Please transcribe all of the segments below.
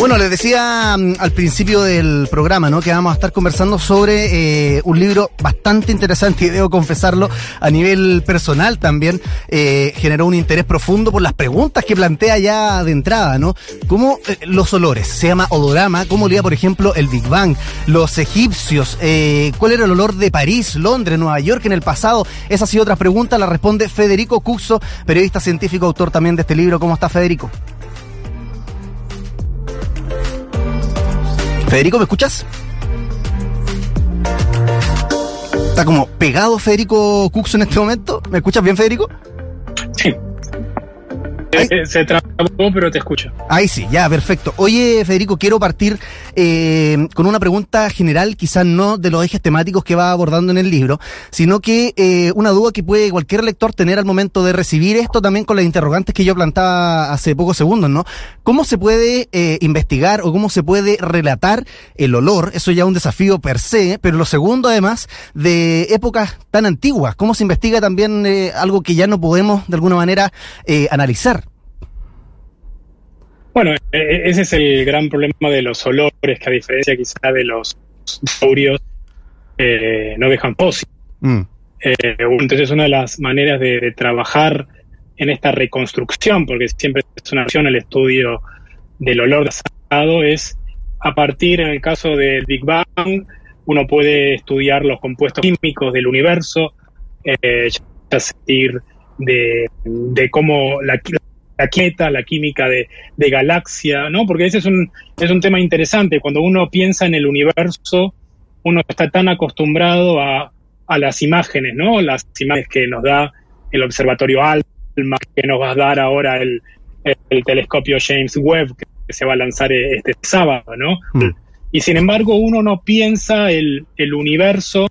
Bueno, les decía mm, al principio del programa, ¿no? Que vamos a estar conversando sobre eh, un libro bastante interesante y debo confesarlo a nivel personal también eh, generó un interés profundo por las preguntas que plantea ya de entrada, ¿no? ¿Cómo eh, los olores? Se llama odorama. ¿Cómo olía, por ejemplo, el Big Bang? Los egipcios. Eh, ¿Cuál era el olor de París, Londres, Nueva York en el pasado? Esas y otras preguntas las responde Federico Cuxo, periodista científico, autor también de este libro. ¿Cómo está Federico? Federico, ¿me escuchas? Está como pegado Federico Cuxo en este momento. ¿Me escuchas bien, Federico? Sí. Eh, se trabó, pero te escucho. Ahí sí, ya, perfecto. Oye, Federico, quiero partir eh, con una pregunta general, quizás no de los ejes temáticos que va abordando en el libro, sino que eh, una duda que puede cualquier lector tener al momento de recibir esto también con las interrogantes que yo plantaba hace pocos segundos, ¿no? ¿Cómo se puede eh, investigar o cómo se puede relatar el olor? Eso ya es un desafío per se, pero lo segundo además, de épocas tan antiguas, ¿cómo se investiga también eh, algo que ya no podemos de alguna manera eh, analizar? Bueno, e- ese es el gran problema de los olores, que a diferencia quizá de los dinosaurios, eh, no dejan fósiles. Mm. Eh, entonces, una de las maneras de, de trabajar en esta reconstrucción, porque siempre es una opción el estudio del olor del pasado, es a partir, en el caso del Big Bang, uno puede estudiar los compuestos químicos del universo, eh, ya partir de, de cómo la, la química, la química de, de galaxia, ¿no? Porque ese es un, es un tema interesante. Cuando uno piensa en el universo, uno está tan acostumbrado a, a las imágenes, ¿no? Las imágenes que nos da el observatorio ALMA, que nos va a dar ahora el, el, el telescopio James Webb, que, se va a lanzar este sábado, ¿no? Mm. Y sin embargo, uno no piensa el, el universo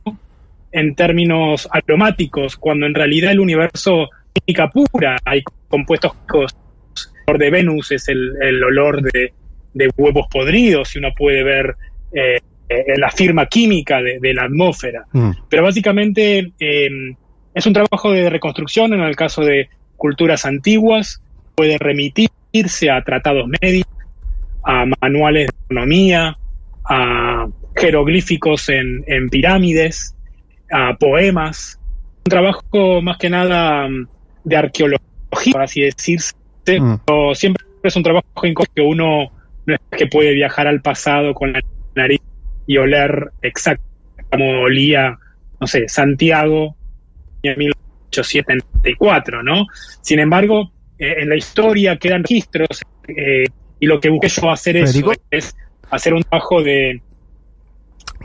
en términos aromáticos, cuando en realidad el universo pura, hay compuestos químicos. El olor de Venus es el, el olor de, de, huevos podridos, y uno puede ver eh, la firma química de, de la atmósfera. Mm. Pero básicamente eh, es un trabajo de reconstrucción en el caso de culturas antiguas, puede remitirse a tratados médicos, a manuales de economía, a jeroglíficos en, en pirámides, a poemas. Un trabajo más que nada mm, de arqueología, por así decirse, Mm. pero siempre es un trabajo en que uno no es que puede viajar al pasado con la nariz y oler exacto como olía, no sé, Santiago en 1874, ¿no? Sin embargo, eh, en la historia quedan registros eh, y lo que busqué yo hacer eso es hacer un trabajo de...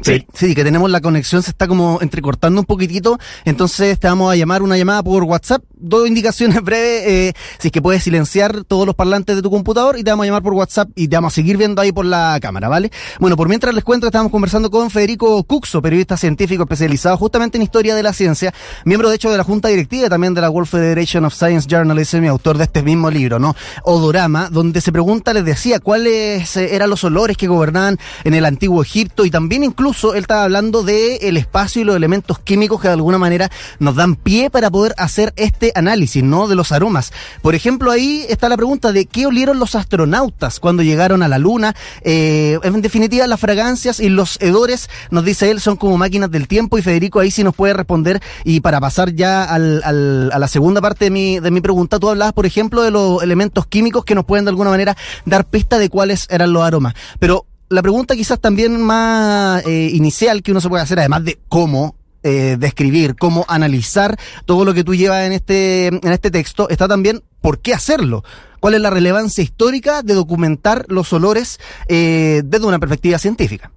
Sí. sí, que tenemos la conexión, se está como entrecortando un poquitito, entonces te vamos a llamar una llamada por WhatsApp, dos indicaciones breves, eh, si es que puedes silenciar todos los parlantes de tu computador y te vamos a llamar por WhatsApp y te vamos a seguir viendo ahí por la cámara, ¿vale? Bueno, por mientras les cuento, estamos conversando con Federico Cuxo, periodista científico especializado justamente en historia de la ciencia, miembro de hecho de la junta directiva también de la World Federation of Science Journalism y autor de este mismo libro, ¿no? Odorama, donde se pregunta, les decía, cuáles eh, eran los olores que gobernaban en el antiguo Egipto y también incluso él estaba hablando del el espacio y los elementos químicos que de alguna manera nos dan pie para poder hacer este análisis, ¿no? De los aromas. Por ejemplo, ahí está la pregunta de qué olieron los astronautas cuando llegaron a la Luna. Eh, en definitiva, las fragancias y los hedores, nos dice él, son como máquinas del tiempo y Federico ahí sí nos puede responder. Y para pasar ya al, al, a la segunda parte de mi, de mi pregunta, tú hablabas, por ejemplo, de los elementos químicos que nos pueden de alguna manera dar pista de cuáles eran los aromas. Pero la pregunta quizás también más eh, inicial que uno se puede hacer, además de cómo eh, describir, cómo analizar todo lo que tú llevas en este, en este texto, está también por qué hacerlo. ¿Cuál es la relevancia histórica de documentar los olores eh, desde una perspectiva científica?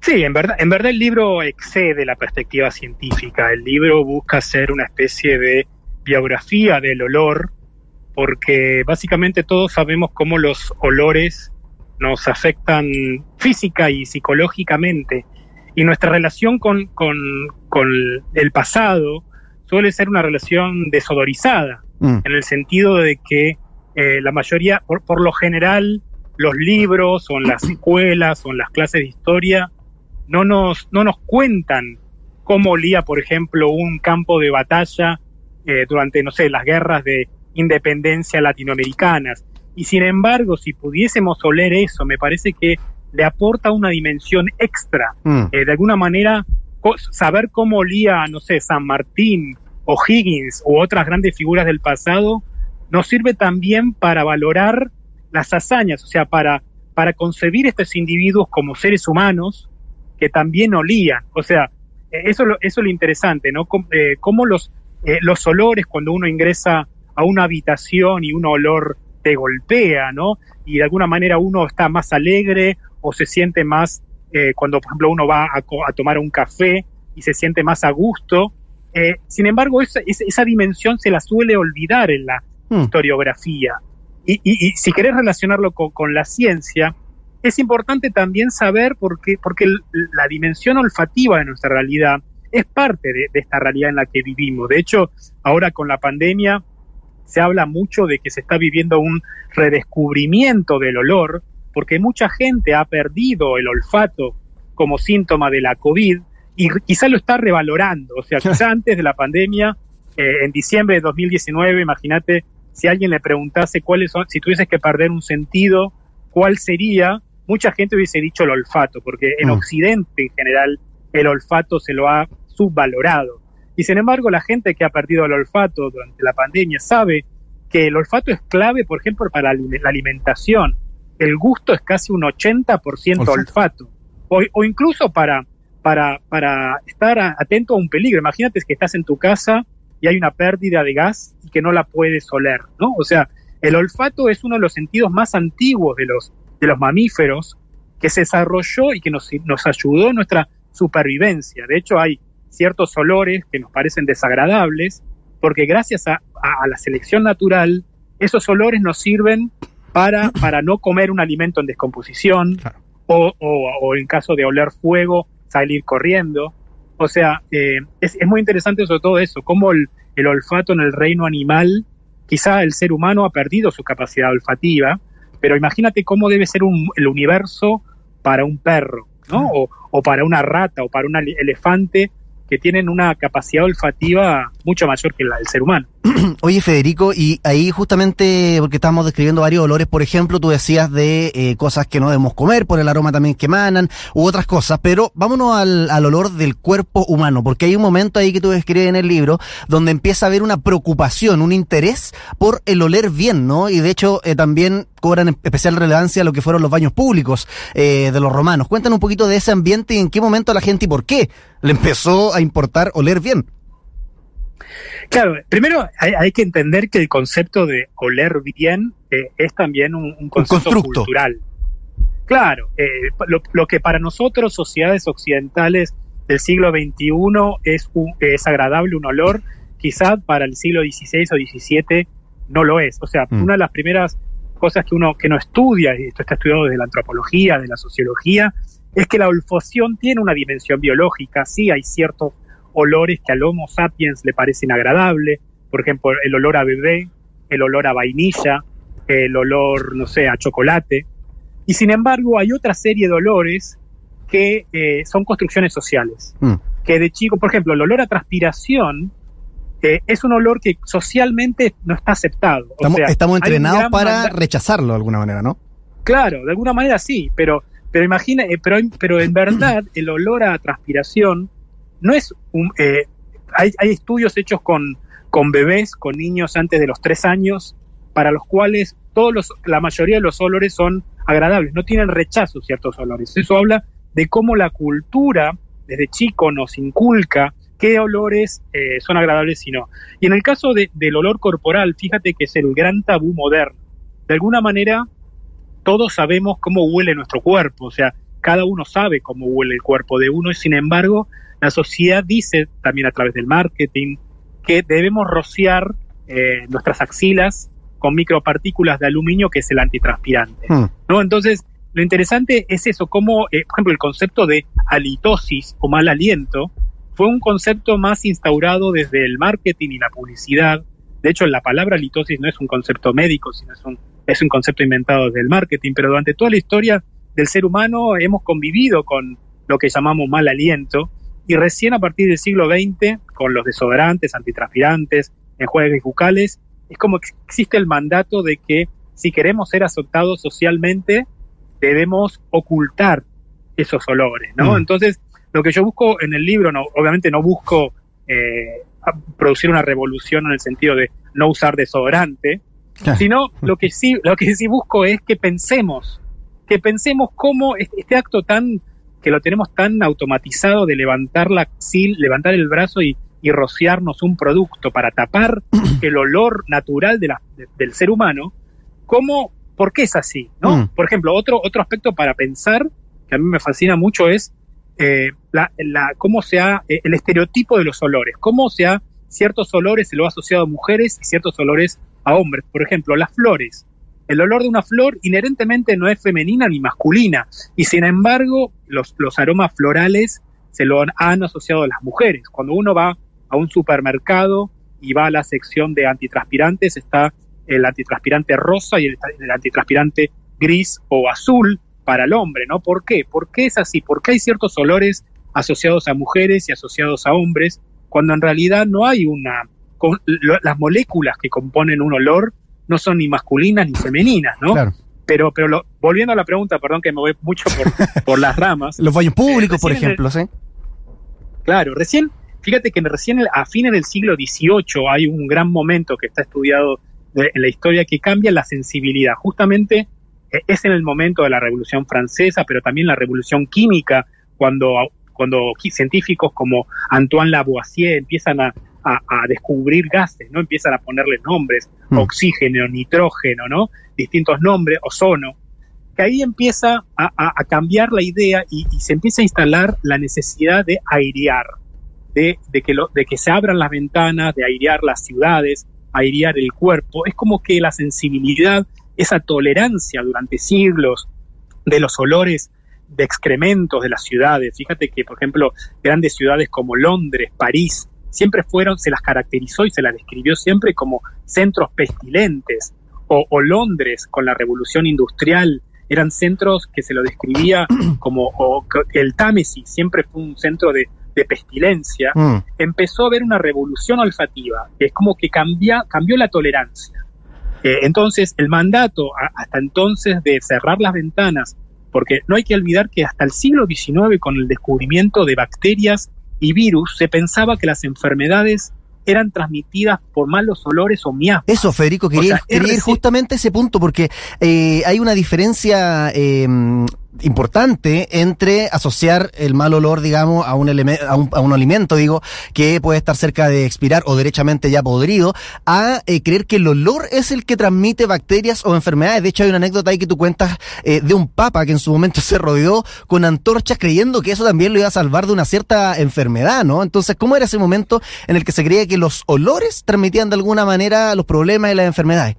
Sí, en verdad, en verdad el libro excede la perspectiva científica. El libro busca ser una especie de biografía del olor, porque básicamente todos sabemos cómo los olores nos afectan física y psicológicamente. Y nuestra relación con, con, con el pasado suele ser una relación desodorizada, mm. en el sentido de que eh, la mayoría, por, por, lo general, los libros o en las escuelas o en las clases de historia no nos, no nos cuentan cómo olía, por ejemplo, un campo de batalla eh, durante, no sé, las guerras de independencia latinoamericanas, Y sin embargo, si pudiésemos oler eso, me parece que le aporta una dimensión extra. Mm. Eh, de alguna manera, saber cómo olía, no sé, San Martín o Higgins u otras grandes figuras del pasado, nos sirve también para valorar las hazañas, o sea, para, para concebir estos individuos como seres humanos que también olían. O sea, eh, eso, es lo- eso es lo interesante, ¿no? Eh, cómo los, eh, los olores cuando uno ingresa a una habitación y un olor te golpea, ¿no? Y de alguna manera uno está más alegre o se siente más, eh, cuando por ejemplo uno va a, tomar un café y se siente más a gusto. Eh, sin embargo, esa, dimensión se la suele olvidar en la Mm. historiografía. Y, y- y si querés relacionarlo con, con la ciencia, es importante también saber por qué, porque la dimensión olfativa de nuestra realidad es parte de, de esta realidad en la que vivimos. De hecho, ahora con la pandemia se habla mucho de que se está viviendo un redescubrimiento del olor, porque mucha gente ha perdido el olfato como síntoma de la COVID y quizá lo está revalorando. O sea, quizá antes de la pandemia, eh, en diciembre de 2019, imagínate si alguien le preguntase cuáles son, si tuvieses que perder un sentido, cuál sería, mucha gente hubiese dicho el olfato, porque en Mm. Occidente en general el olfato se lo ha subvalorado. Y sin embargo, la gente que ha perdido el olfato durante la pandemia sabe que el olfato es clave, por ejemplo, para la alimentación. El gusto es casi un 80% Olfato. olfato. O, o incluso para, para, para estar atento a un peligro. Imagínate que estás en tu casa y hay una pérdida de gas y que no la puedes oler, ¿no? O sea, el olfato es uno de los sentidos más antiguos de los, de los mamíferos que se desarrolló y que nos, nos ayudó en nuestra supervivencia. De hecho, hay ciertos olores que nos parecen desagradables, porque gracias a, a- a la selección natural, esos olores nos sirven para, para no comer un alimento en descomposición, Claro. o, o, o en caso de oler fuego, salir corriendo. O sea, eh, es, es muy interesante sobre todo eso, cómo el, el olfato en el reino animal, quizá el ser humano ha perdido su capacidad olfativa, pero imagínate cómo debe ser un- el universo para un perro, ¿no? O, o para una rata o para un elefante que tienen una capacidad olfativa mucho mayor que la del ser humano. Oye, Federico, y ahí justamente, porque estábamos describiendo varios olores, por ejemplo, tú decías de eh, cosas que no debemos comer por el aroma también que emanan, u otras cosas, pero vámonos al, al olor del cuerpo humano, porque hay un momento ahí que tú describes en el libro donde empieza a haber una preocupación, un interés por el oler bien, ¿no? Y de hecho eh, también cobran especial relevancia lo que fueron los baños públicos eh, de los romanos. Cuéntanos un poquito de ese ambiente y en qué momento la gente y por qué le empezó a importar oler bien. Claro, primero hay, hay que entender que el concepto de oler bien eh, es también un, un concepto constructo. cultural. Claro, eh, lo, lo que para nosotros, sociedades occidentales del siglo XXI, es, un- es agradable un olor, quizá para el siglo XVI o XVII no lo es. O sea, Mm. una de las primeras cosas que uno que no estudia, y esto está estudiado desde la antropología, de la sociología, es que la olfacción tiene una dimensión biológica. Sí, hay ciertos olores que al Homo sapiens le parecen agradables, por ejemplo, el olor a bebé, el olor a vainilla, el olor, no sé, a chocolate. Y sin embargo, hay otra serie de olores que eh, son construcciones sociales. Mm. Que de chico, por ejemplo, el olor a transpiración eh, es un olor que socialmente no está aceptado. O Estamos, sea, entrenados para rechazarlo de alguna manera, ¿no? Claro, de alguna manera sí, pero, pero imagina, eh, pero, pero en verdad el olor a transpiración no es un, eh, hay, hay estudios hechos con, con bebés, con niños antes de los tres años, para los cuales todos los, la mayoría de los olores son agradables, no tienen rechazo ciertos olores. Eso habla de cómo la cultura desde chico nos inculca qué olores eh, son agradables y no. Y en el caso de- del olor corporal, fíjate que es el gran tabú moderno. De alguna manera, todos sabemos cómo huele nuestro cuerpo, o sea, cada uno sabe cómo huele el cuerpo de uno y sin embargo la sociedad dice también a través del marketing que debemos rociar eh, nuestras axilas con micropartículas de aluminio que es el antitranspirante. Hmm. ¿no? Entonces, lo interesante es eso, cómo, eh, por ejemplo, el concepto de halitosis o mal aliento fue un concepto más instaurado desde el marketing y la publicidad. De hecho, la palabra halitosis no es un concepto médico, sino es un, es un concepto inventado desde el marketing, pero durante toda la historia del ser humano hemos convivido con lo que llamamos mal aliento y recién a partir del siglo XX, con los desodorantes, antitranspirantes, enjuagues bucales, es como que existe el mandato de que si queremos ser aceptados socialmente, debemos ocultar esos olores, ¿no? Mm. Entonces, lo que yo busco en el libro, no, obviamente no busco eh, producir una revolución en el sentido de no usar desodorante, Claro. sino lo que sí, lo que sí busco es que pensemos, que pensemos cómo este, este acto tan que lo tenemos tan automatizado de levantar la axil, levantar el brazo y, y rociarnos un producto para tapar el olor natural de la- de- del ser humano, cómo, por qué es así, ¿no? Mm. Por ejemplo, otro otro aspecto para pensar que a mí me fascina mucho es eh, la, la- cómo se ha eh, el estereotipo de los olores, cómo se ha ciertos olores se lo ha asociado a mujeres y ciertos olores a hombres. Por ejemplo, las flores. El olor de una flor inherentemente no es femenina ni masculina y sin embargo los, los aromas florales se lo han, asociado a las mujeres. Cuando uno va a un supermercado y va a la sección de antitranspirantes está el antitranspirante rosa y el, antitranspirante gris o azul para el hombre, ¿no? ¿Por qué? ¿Por qué es así? ¿Por qué hay ciertos olores asociados a mujeres y asociados a hombres cuando en realidad no hay una... con- las moléculas que componen un olor no son ni masculinas ni femeninas, ¿no? Claro. Pero, pero lo- volviendo a la pregunta, perdón que me voy mucho por, por las ramas. Los baños públicos, por ejemplo, ¿sí? Claro, recién, fíjate que recién a fines del siglo XVIII hay un gran momento que está estudiado de- en la historia que cambia la sensibilidad. Justamente eh, es en el momento de la Revolución Francesa, pero también la Revolución Química, cuando, cuando científicos como Antoine Lavoisier empiezan a, a- a descubrir gases, ¿no? Empiezan a ponerle nombres, Mm. oxígeno, nitrógeno, ¿no? Distintos nombres, ozono que ahí empieza a, cambiar la idea y, y se empieza a instalar la necesidad de airear, de, de que lo- de que se abran las ventanas, de airear las ciudades, airear el cuerpo. Es como que la sensibilidad, esa tolerancia durante siglos de los olores de excrementos de las ciudades. Fíjate que, por ejemplo, grandes ciudades como Londres, París, siempre fueron, se las caracterizó y se las describió siempre como centros pestilentes. O, o Londres, con la revolución industrial, eran centros que se lo describía como o el Támesis siempre fue un centro de, de pestilencia, Mm. empezó a haber una revolución olfativa, que es como que cambia, cambió la tolerancia. Eh, entonces, el mandato a- hasta entonces de cerrar las ventanas, porque no hay que olvidar que hasta el siglo XIX, con el descubrimiento de bacterias y virus, se pensaba que las enfermedades eran transmitidas por malos olores o miasmas. Eso, Federico, quería, O sea, quería ir RC justamente a ese punto porque eh, hay una diferencia eh, importante entre asociar el mal olor, digamos, a un, a un, a un alimento, digo, que puede estar cerca de expirar o derechamente ya podrido, a eh, creer que el olor es el que transmite bacterias o enfermedades. De hecho, hay una anécdota ahí que tú cuentas eh, de un papa que en su momento se rodeó con antorchas creyendo que eso también lo iba a salvar de una cierta enfermedad, ¿no? Entonces, ¿cómo era ese momento en el que se creía que los olores transmitían de alguna manera los problemas y las enfermedades?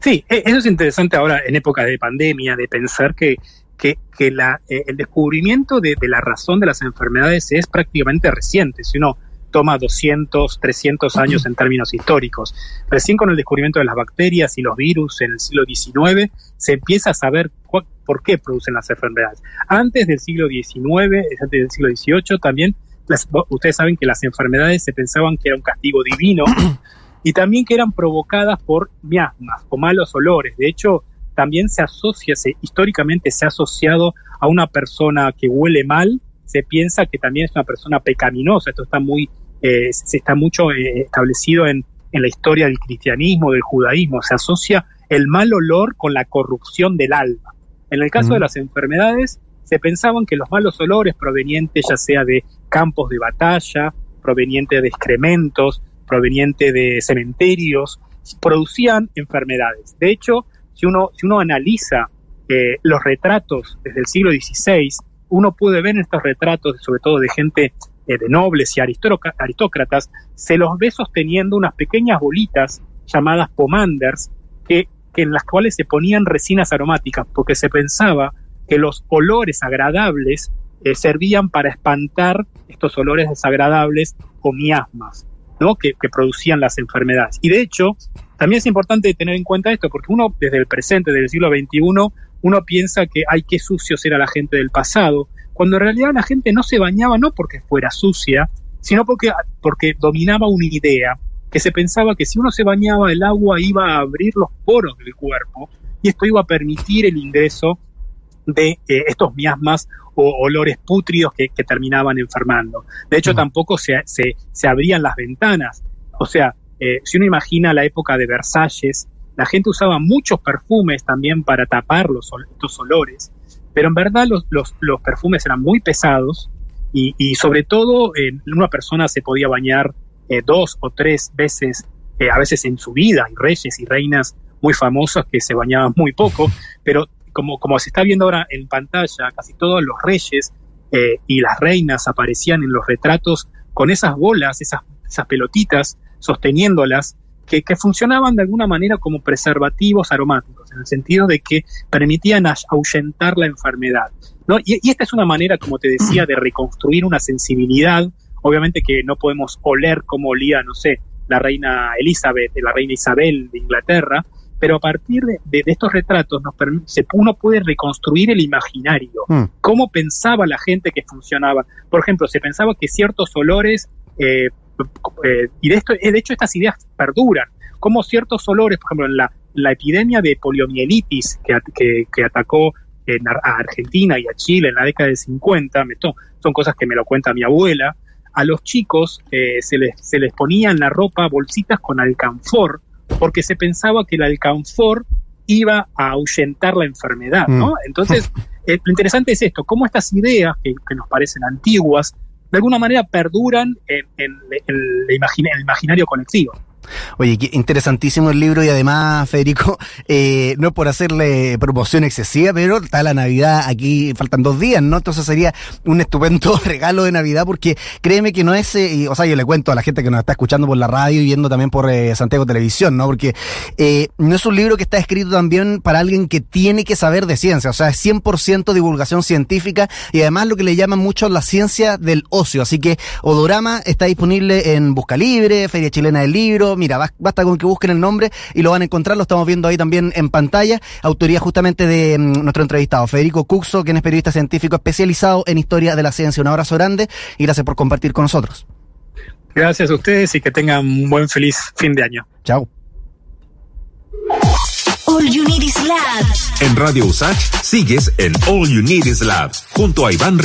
Sí, e- eso es interesante ahora en época de pandemia, de pensar que, que, eh, el descubrimiento de, la razón de las enfermedades es prácticamente reciente. Si uno toma 200, 300 años en términos históricos. Recién con el descubrimiento de las bacterias y los virus en el siglo XIX se empieza a saber por qué producen las enfermedades. Antes del siglo XIX, antes del siglo XVIII también, ustedes saben que las enfermedades se pensaban que era un castigo divino y también que eran provocadas por miasmas o malos olores. De hecho, también se asocia, se, históricamente se ha asociado a una persona que huele mal, se piensa que también es una persona pecaminosa. Esto está muy, eh, se está mucho eh, establecido en, en la historia del cristianismo, del judaísmo. Se asocia el mal olor con la corrupción del alma. En el caso de las enfermedades, se pensaban que los malos olores provenientes ya sea de campos de batalla, provenientes de excrementos, proveniente de cementerios, producían enfermedades. De hecho, si uno, si uno analiza eh, los retratos desde el siglo XVI, uno puede ver en estos retratos, sobre todo de gente eh, de nobles y aristócra- aristócratas, se los ve sosteniendo unas pequeñas bolitas llamadas pomanders, que, que en las cuales se ponían resinas aromáticas, porque se pensaba que los olores agradables eh, servían para espantar estos olores desagradables o miasmas. Que producían las enfermedades. Y de hecho, también es importante tener en cuenta esto, porque uno desde el presente, desde el siglo XXI, uno piensa que hay que sucios era la gente del pasado, cuando en realidad la gente no se bañaba no porque fuera sucia, sino porque, porque dominaba una idea que se pensaba que si uno se bañaba el agua iba a abrir los poros del cuerpo y esto iba a permitir el ingreso de eh, estos miasmas o olores pútridos que, terminaban enfermando. De hecho, tampoco se, se, abrían las ventanas. O sea, eh, si uno imagina la época de Versalles, la gente usaba muchos perfumes también para tapar los, estos olores, pero en verdad los, los, los perfumes eran muy pesados y, y sobre todo una persona se podía bañar eh, dos o tres veces, a veces en su vida, hay reyes y reinas muy famosos que se bañaban muy poco, pero como, como se está viendo ahora en pantalla, casi todos los reyes eh, y las reinas aparecían en los retratos con esas bolas, esas, esas pelotitas, sosteniéndolas, que, que, funcionaban de alguna manera como preservativos aromáticos, en el sentido de que permitían ahuyentar la enfermedad. ¿no? Y, esta es una manera, como te decía, de reconstruir una sensibilidad. Obviamente que no podemos oler como olía, no sé, la reina Elizabeth, la reina Isabel de Inglaterra, pero a partir de, estos retratos nos se, uno puede reconstruir el imaginario, mm. cómo pensaba la gente que funcionaba. Por ejemplo, se pensaba que ciertos olores, eh, eh, y de, esto, eh, de hecho estas ideas perduran, como ciertos olores, por ejemplo, en la, la epidemia de poliomielitis que, que, atacó a Argentina y a Chile en la década de 50, son cosas que me lo cuenta mi abuela, a los chicos se, les, se les ponía en la ropa bolsitas con alcanfor, porque se pensaba que el alcanfor iba a ahuyentar la enfermedad, ¿no? Mm. Entonces, eh, lo interesante es esto, cómo estas ideas que, nos parecen antiguas, de alguna manera perduran en, el imaginario colectivo. Oye, interesantísimo el libro y además, Federico, eh, no por hacerle promoción excesiva, pero está la Navidad aquí, faltan dos días, ¿no? Entonces sería un estupendo regalo de Navidad porque créeme que no es, eh, o sea, yo le cuento a la gente que nos está escuchando por la radio y viendo también por eh, Santiago Televisión, ¿no? Porque no es un libro que está escrito también para alguien que tiene que saber de ciencia, o sea, es 100% divulgación científica y además lo que le llaman mucho la ciencia del ocio. Así que Odorama está disponible en Busca Libre, Feria Chilena del Libro, mira, basta con que busquen el nombre y lo van a encontrar, lo estamos viendo ahí también en pantalla, autoría justamente de mm, nuestro entrevistado, Federico Cuxo, quien es periodista científico especializado en historia de la ciencia. Un abrazo grande y gracias por compartir con nosotros. Gracias a ustedes y que tengan un buen feliz fin de año. Chao. All You Need Is Lab. En Radio USACH sigues en All You Need Is Lab junto a Iván Rimón.